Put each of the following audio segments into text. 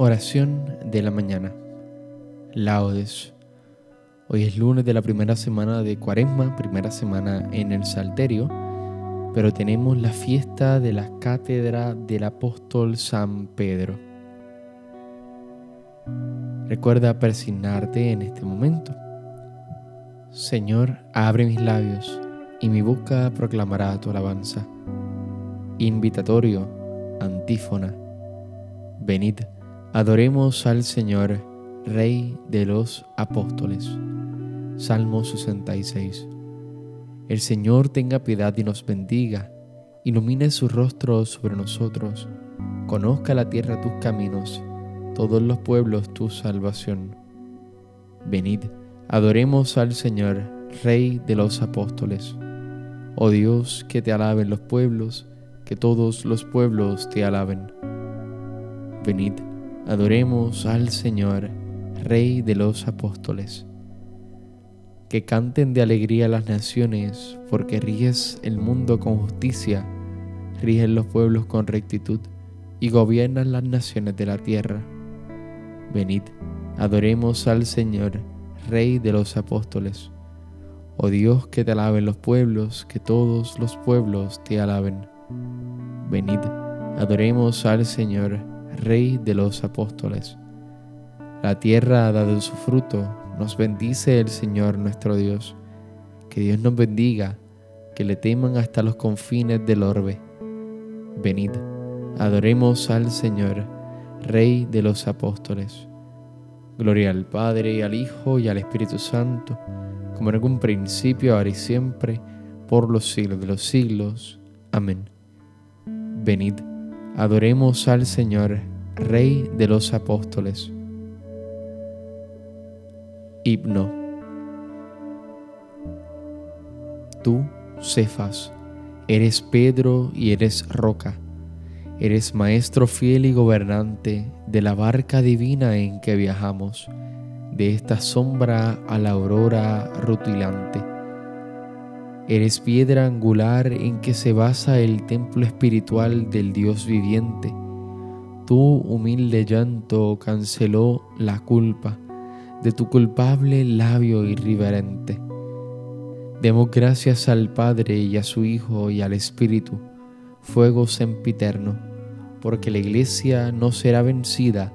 Oración de la mañana. Laudes. Hoy es lunes de la primera semana de Cuaresma, primera semana en el Salterio, pero tenemos la fiesta de la cátedra del apóstol San Pedro. Recuerda persignarte en este momento. Señor, abre mis labios y mi boca proclamará tu alabanza. Invitatorio, antífona. Venid Adoremos al Señor, Rey de los Apóstoles. Salmo 66. El Señor tenga piedad y nos bendiga, ilumine su rostro sobre nosotros, conozca la tierra tus caminos, todos los pueblos tu salvación. Venid, adoremos al Señor, Rey de los Apóstoles. Oh Dios, que te alaben los pueblos, que todos los pueblos te alaben. Venid, Adoremos al Señor, Rey de los apóstoles. Que canten de alegría las naciones, porque ríes el mundo con justicia, rigen los pueblos con rectitud y gobiernan las naciones de la tierra. Venid, adoremos al Señor, Rey de los apóstoles. Oh Dios, que te alaben los pueblos, que todos los pueblos te alaben. Venid, adoremos al Señor, Rey de los apóstoles. La tierra ha dado su fruto, nos bendice el Señor nuestro Dios. Que Dios nos bendiga, que le teman hasta los confines del orbe. Venid, adoremos al Señor, Rey de los apóstoles. Gloria al Padre, al Hijo, y al Espíritu Santo, como en algún principio, ahora y siempre, por los siglos de los siglos. Amén. Venid, Adoremos al Señor, Rey de los Apóstoles. Himno. Tú, Cefas, eres Pedro y eres roca, eres maestro fiel y gobernante de la barca divina en que viajamos, de esta sombra a la aurora rutilante Eres piedra angular en que se basa el templo espiritual del Dios viviente. Tu humilde llanto canceló la culpa de tu culpable labio irreverente. Demos gracias al Padre y a su Hijo y al Espíritu, fuego sempiterno, porque la iglesia no será vencida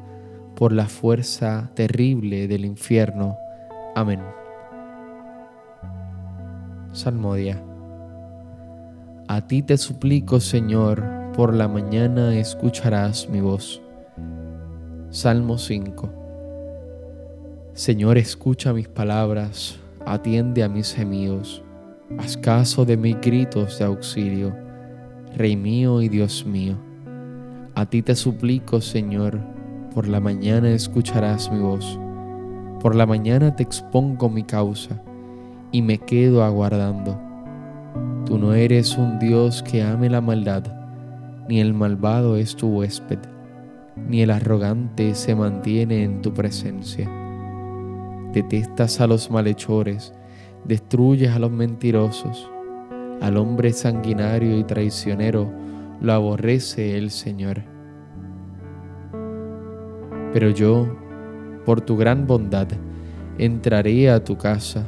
por la fuerza terrible del infierno. Amén. Salmodia. A ti te suplico, Señor, por la mañana escucharás mi voz. Salmo 5. Señor, escucha mis palabras, atiende a mis gemidos, haz caso de mis gritos de auxilio, Rey mío y Dios mío. A ti te suplico, Señor, por la mañana escucharás mi voz, por la mañana te expongo mi causa y me quedo aguardando. Tú no eres un Dios que ame la maldad, ni el malvado es tu huésped, ni el arrogante se mantiene en tu presencia. Detestas a los malhechores, destruyes a los mentirosos, al hombre sanguinario y traicionero lo aborrece el Señor. Pero yo, por tu gran bondad, entraré a tu casa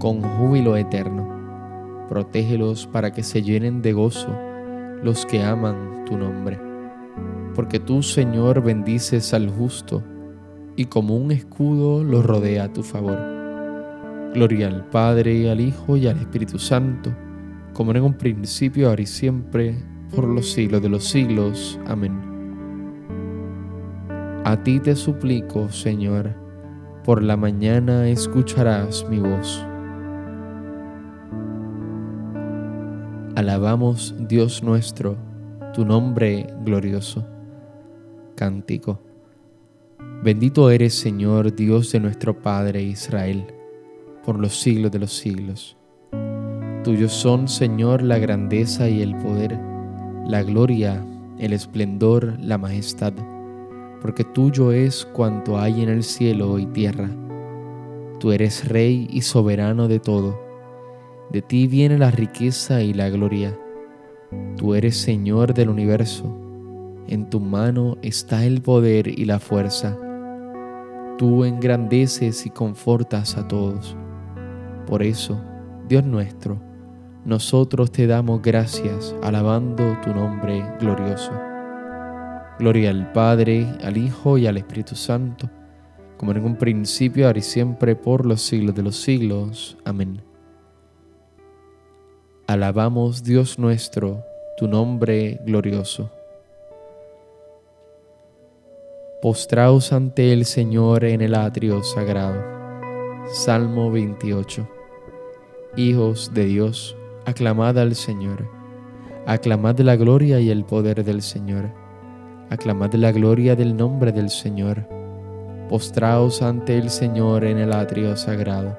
con júbilo eterno. Protégelos para que se llenen de gozo los que aman tu nombre. Porque tú, Señor, bendices al justo y como un escudo lo rodea a tu favor. Gloria al Padre, al Hijo y al Espíritu Santo, como en un principio, ahora y siempre, por los siglos de los siglos. Amén. A ti te suplico, Señor, por la mañana escucharás mi voz. Alabamos, Dios nuestro, tu nombre glorioso. Cántico. Bendito eres, Señor, Dios de nuestro Padre Israel, por los siglos de los siglos. Tuyos son, Señor, la grandeza y el poder, la gloria, el esplendor, la majestad, porque tuyo es cuanto hay en el cielo y tierra. Tú eres Rey y soberano de todo. De ti viene la riqueza y la gloria. Tú eres Señor del universo. En tu mano está el poder y la fuerza tú engrandeces y confortas a todos. Por eso, Dios nuestro, nosotros te damos gracias alabando tu nombre glorioso. Gloria al Padre, al Hijo y al Espíritu Santo, como en un principio, ahora y siempre, por los siglos de los siglos. Amén. Alabamos, Dios nuestro, tu nombre glorioso. Postraos ante el Señor en el atrio sagrado. Salmo 28. Hijos de Dios, aclamad al Señor. Aclamad la gloria y el poder del Señor. Aclamad la gloria del nombre del Señor. Postraos ante el Señor en el atrio sagrado.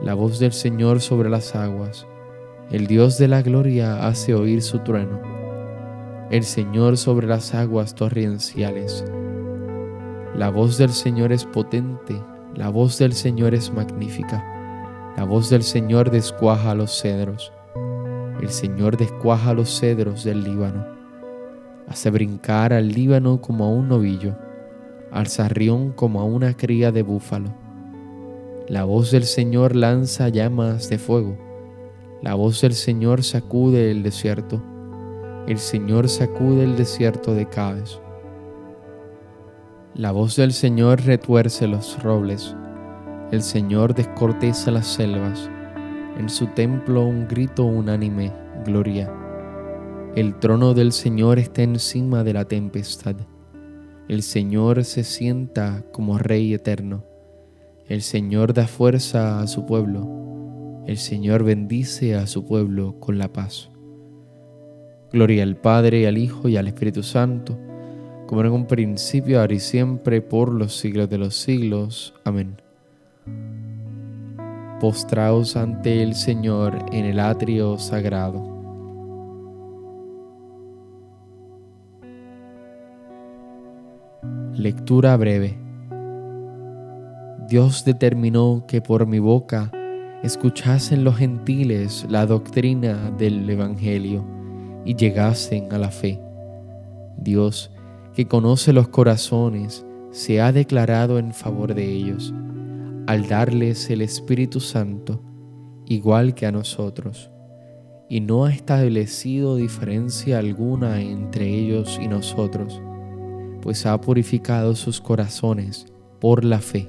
La voz del Señor sobre las aguas. El Dios de la gloria hace oír su trueno el Señor sobre las aguas torrenciales. La voz del Señor es potente, la voz del Señor es magnífica, la voz del Señor descuaja los cedros. El Señor descuaja los cedros del Líbano, hace brincar al Líbano como a un novillo, al sarrión como a una cría de búfalo. La voz del Señor lanza llamas de fuego, la voz del Señor sacude el desierto el Señor sacude el desierto de Cádiz. La voz del Señor retuerce los robles, el Señor descorteza las selvas, en su templo un grito unánime, gloria. El trono del Señor está encima de la tempestad. El Señor se sienta como Rey eterno. El Señor da fuerza a su pueblo. El Señor bendice a su pueblo con la paz. Gloria al Padre, al Hijo y al Espíritu Santo, como en un principio, ahora y siempre, por los siglos de los siglos. Amén. Postraos ante el Señor en el atrio sagrado. Lectura breve. Dios determinó que por mi boca escuchasen los gentiles la doctrina del Evangelio y llegasen a la fe. Dios, que conoce los corazones, se ha declarado en favor de ellos, al darles el Espíritu Santo, igual que a nosotros, y no ha establecido diferencia alguna entre ellos y nosotros, pues ha purificado sus corazones por la fe.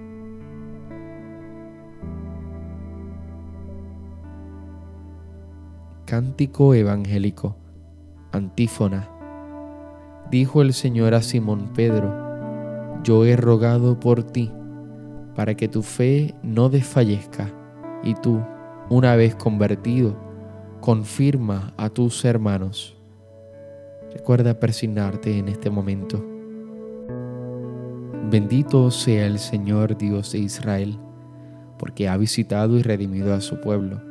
Cántico Evangélico Antífona. Dijo el Señor a Simón Pedro, yo he rogado por ti, para que tu fe no desfallezca, y tú, una vez convertido, confirma a tus hermanos. Recuerda persignarte en este momento. Bendito sea el Señor Dios de Israel, porque ha visitado y redimido a su pueblo,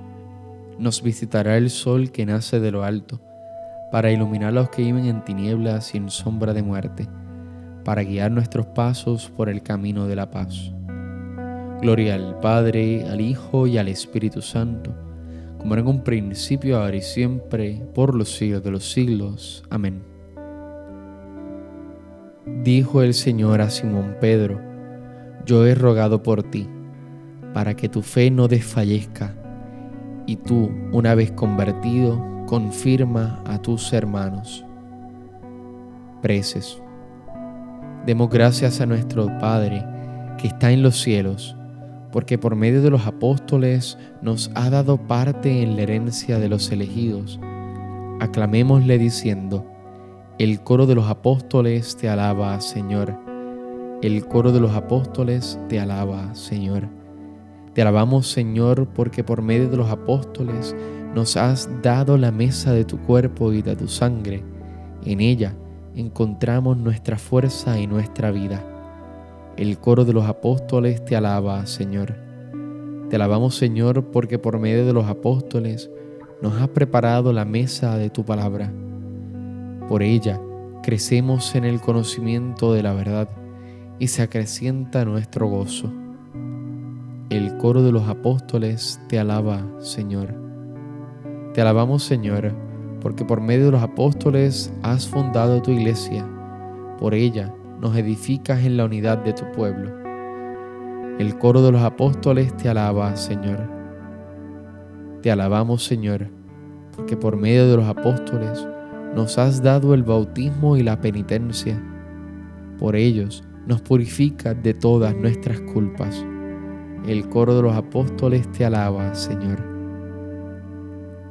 nos visitará el sol que nace de lo alto, para iluminar a los que viven en tinieblas y en sombra de muerte, para guiar nuestros pasos por el camino de la paz. Gloria al Padre, al Hijo y al Espíritu Santo, como era en un principio, ahora y siempre, por los siglos de los siglos. Amén. Dijo el Señor a Simón Pedro, yo he rogado por ti, para que tu fe no desfallezca, y tú, una vez convertido, confirma a tus hermanos. Preces. Demos gracias a nuestro Padre, que está en los cielos, porque por medio de los apóstoles nos ha dado parte en la herencia de los elegidos. Aclamémosle diciendo, el coro de los apóstoles te alaba, Señor. El coro de los apóstoles te alaba, Señor. Te alabamos, Señor, porque por medio de los apóstoles nos has dado la mesa de tu cuerpo y de tu sangre. En ella encontramos nuestra fuerza y nuestra vida. El coro de los apóstoles te alaba, Señor. Te alabamos, Señor, porque por medio de los apóstoles nos has preparado la mesa de tu palabra. Por ella crecemos en el conocimiento de la verdad y se acrecienta nuestro gozo. El coro de los apóstoles te alaba, Señor. Te alabamos, Señor, porque por medio de los apóstoles has fundado tu iglesia. Por ella nos edificas en la unidad de tu pueblo. El coro de los apóstoles te alaba, Señor. Te alabamos, Señor, porque por medio de los apóstoles nos has dado el bautismo y la penitencia. Por ellos nos purificas de todas nuestras culpas. El coro de los apóstoles te alaba, Señor.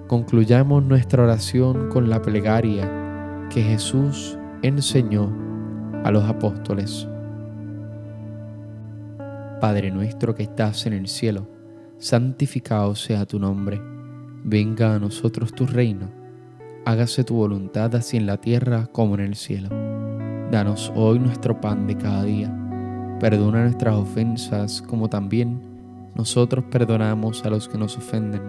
Concluyamos nuestra oración con la plegaria que Jesús enseñó a los apóstoles. Padre nuestro que estás en el cielo, santificado sea tu nombre, venga a nosotros tu reino, hágase tu voluntad así en la tierra como en el cielo. Danos hoy nuestro pan de cada día, perdona nuestras ofensas como también nosotros perdonamos a los que nos ofenden.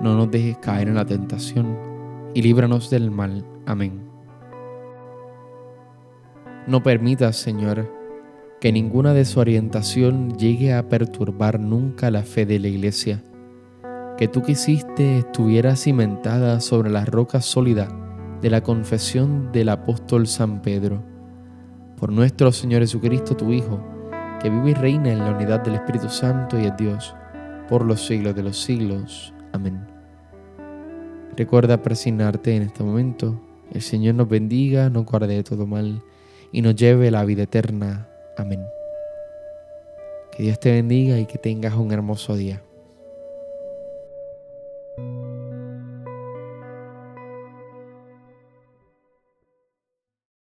No nos dejes caer en la tentación y líbranos del mal. Amén. No permitas, Señor, que ninguna desorientación llegue a perturbar nunca la fe de la Iglesia. Que tú quisiste estuviera cimentada sobre la roca sólida de la confesión del apóstol San Pedro. Por nuestro Señor Jesucristo, tu Hijo, que vive y reina en la unidad del Espíritu Santo y es Dios, por los siglos de los siglos. Amén. Recuerda presionarte en este momento. El Señor nos bendiga, nos guarde de todo mal y nos lleve a la vida eterna. Amén. Que Dios te bendiga y que tengas un hermoso día.